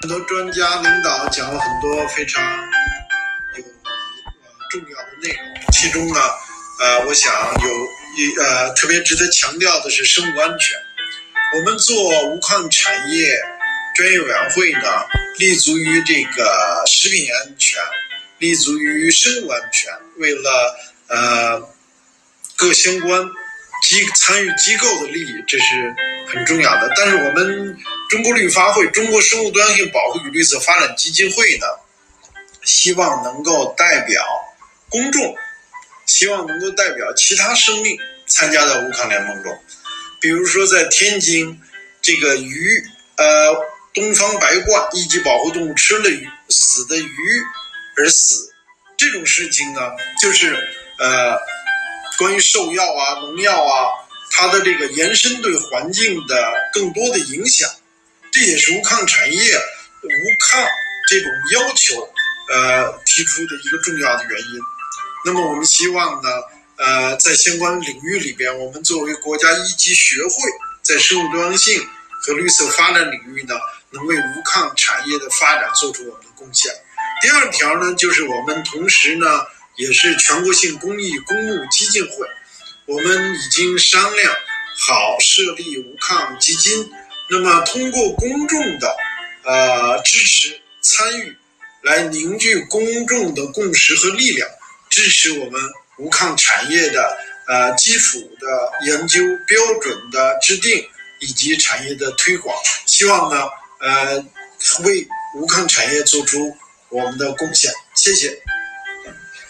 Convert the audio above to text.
很多专家领导讲了很多非常有重要的内容，其中呢，呃，我想有一呃特别值得强调的是生物安全。我们做无抗产业专业委员会呢，立足于这个食品安全，立足于生物安全，为了呃各相关机参与机构的利益，这是很重要的。但是我们中国绿发会、中国生物多样性保护与绿色发展基金会呢，希望能够代表公众，希望能够代表其他生命参加到无抗联盟中。比如说，在天津，这个鱼，呃，东方白鹳一级保护动物吃了鱼死的鱼而死，这种事情呢，就是呃，关于兽药啊、农药啊，它的这个延伸对环境的更多的影响，这也是无抗产业无抗这种要求呃提出的一个重要的原因。那么，我们希望呢。呃，在相关领域里边，我们作为国家一级学会，在生物多样性和绿色发展领域呢，能为无抗产业的发展做出我们的贡献。第二条呢，就是我们同时呢，也是全国性公益公募基金会，我们已经商量好设立无抗基金，那么通过公众的呃支持参与，来凝聚公众的共识和力量，支持我们。无抗产业的呃基础的研究标准的制定以及产业的推广，希望呢呃为无抗产业做出我们的贡献，谢谢。